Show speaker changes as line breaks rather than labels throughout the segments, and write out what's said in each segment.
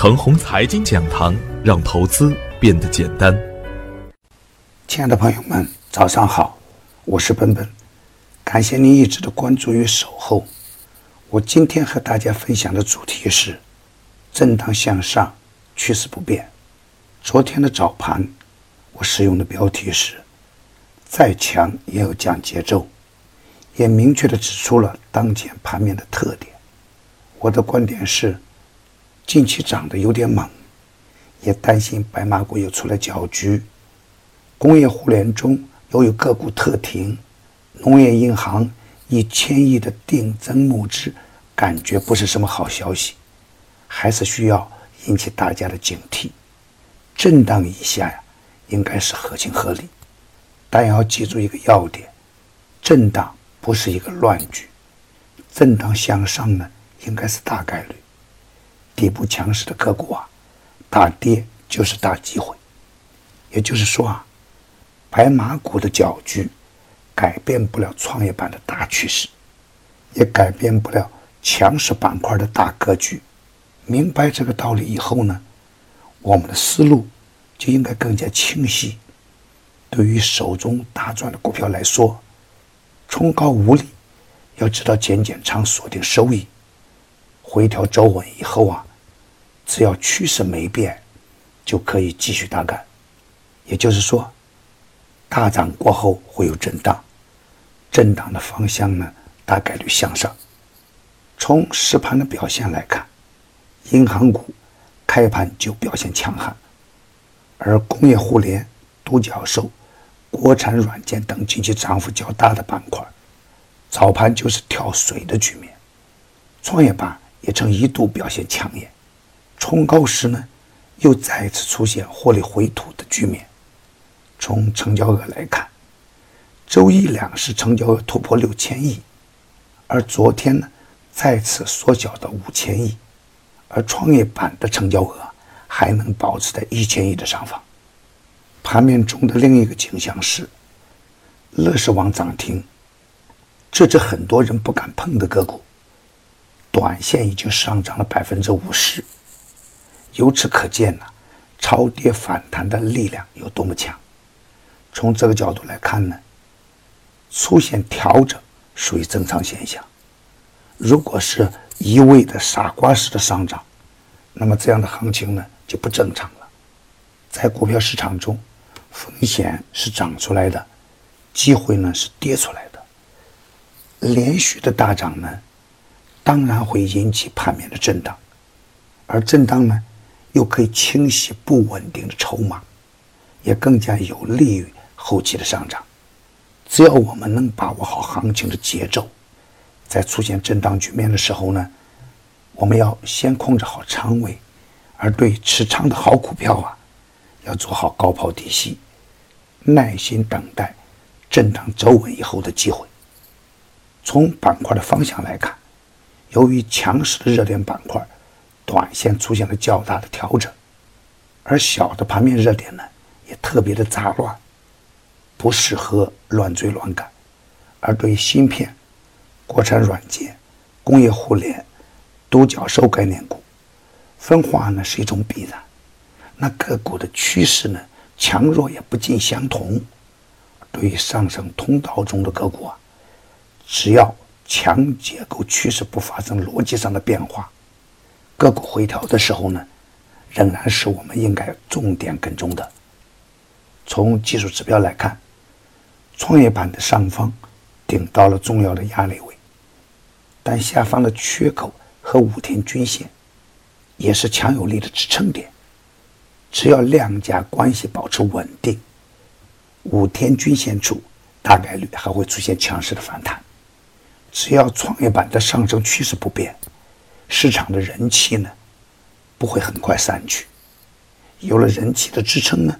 程红财经讲堂，让投资变得简单。
亲爱的朋友们，早上好，我是本本，感谢您一直的关注与守候。我今天和大家分享的主题是震荡向上，趋势不变。昨天的早盘，我使用的标题是“再强也要讲节奏”，也明确的指出了当前盘面的特点。我的观点是，近期涨得有点猛，也担心白马股又出来搅局。工业互联中又有个股特停，农业银行一千亿的定增募资，感觉不是什么好消息，还是需要引起大家的警惕。震荡一下呀，应该是合情合理，但要记住一个要点：震荡不是一个乱局，震荡向上呢，应该是大概率。底部强势的个股啊，大跌就是大机会，也就是说啊。白马股的搅局，改变不了创业板的大趋势，也改变不了强势板块的大格局。明白这个道理以后呢，我们的思路就应该更加清晰。对于手中大赚的股票来说，冲高无力，要知道减减仓锁定收益，回调走稳以后啊，只要趋势没变，就可以继续大干。也就是说。大涨过后会有震荡，震荡的方向呢，大概率向上。从实盘的表现来看，银行股开盘就表现强悍，而工业互联、独角兽、国产软件等近期涨幅较大的板块，早盘就是跳水的局面。创业板也曾一度表现抢眼，冲高时呢，又再次出现获利回吐的局面。从成交额来看，周一两市成交额突破六千亿，而昨天呢再次缩小到五千亿，而创业板的成交额还能保持在一千亿的上方。盘面中的另一个景象是，乐视网涨停，这只很多人不敢碰的个股，短线已经上涨了百分之五十。由此可见呢，超跌反弹的力量有多么强。从这个角度来看呢，出现调整属于正常现象。如果是一味的傻瓜式的上涨，那么这样的行情呢就不正常了。在股票市场中，风险是涨出来的，机会呢是跌出来的。连续的大涨呢，当然会引起盘面的震荡，而震荡呢又可以清洗不稳定的筹码，也更加有利于。后期的上涨，只要我们能把握好行情的节奏，在出现震荡局面的时候呢，我们要先控制好仓位，而对持仓的好股票啊，要做好高抛低吸，耐心等待震荡走稳以后的机会。从板块的方向来看，由于强势的热点板块，短线出现了较大的调整，而小的盘面热点呢，也特别的杂乱。不适合乱追乱赶，而对于芯片、国产软件、工业互联、独角兽概念股分化呢是一种必然。那个股的趋势呢强弱也不尽相同。对于上升通道中的个股啊，只要强结构趋势不发生逻辑上的变化，个股回调的时候呢，仍然是我们应该重点跟踪的。从技术指标来看。创业板的上方顶到了重要的压力位，但下方的缺口和五天均线也是强有力的支撑点。只要量价关系保持稳定，五天均线处大概率还会出现强势的反弹。只要创业板的上升趋势不变，市场的人气呢不会很快散去。有了人气的支撑呢，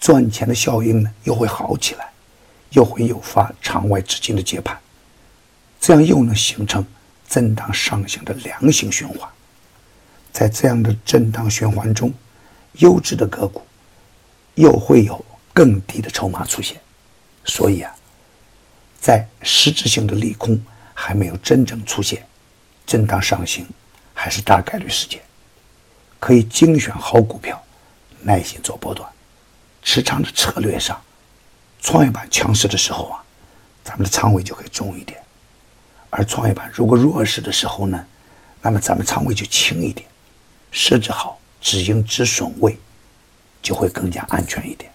赚钱的效应呢又会好起来。又会诱发场外资金的接盘，这样又能形成震荡上行的良性循环。在这样的震荡循环中，优质的个股又会有更低的筹码出现。所以啊，在实质性的利空还没有真正出现，震荡上行还是大概率事件。可以精选好股票，耐心做波段。持仓的策略上，创业板强势的时候啊，咱们的仓位就可以重一点；而创业板如果弱势的时候呢，那么咱们仓位就轻一点。设置好止盈止损位，就会更加安全一点。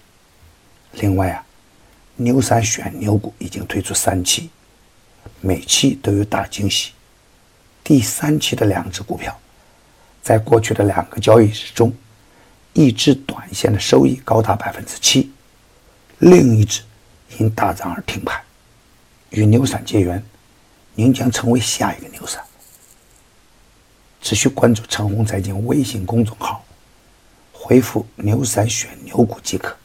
另外啊，牛三选牛股已经推出三期，每期都有大惊喜。第三期的两只股票，在过去的两个交易日中。一只短线的收益高达百分之七，另一只因大涨而停牌。与牛散结缘，您将成为下一个牛散。只需关注陈红财经微信公众号，回复“牛散选牛股”即可。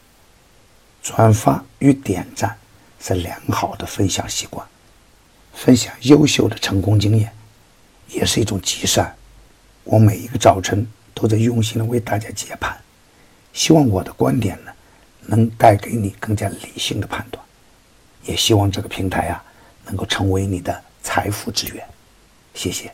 转发与点赞是良好的分享习惯，分享优秀的成功经验也是一种积善。我每一个早晨。都在用心的为大家解盘，希望我的观点呢，能带给你更加理性的判断，也希望这个平台啊，能够成为你的财富之源。谢谢。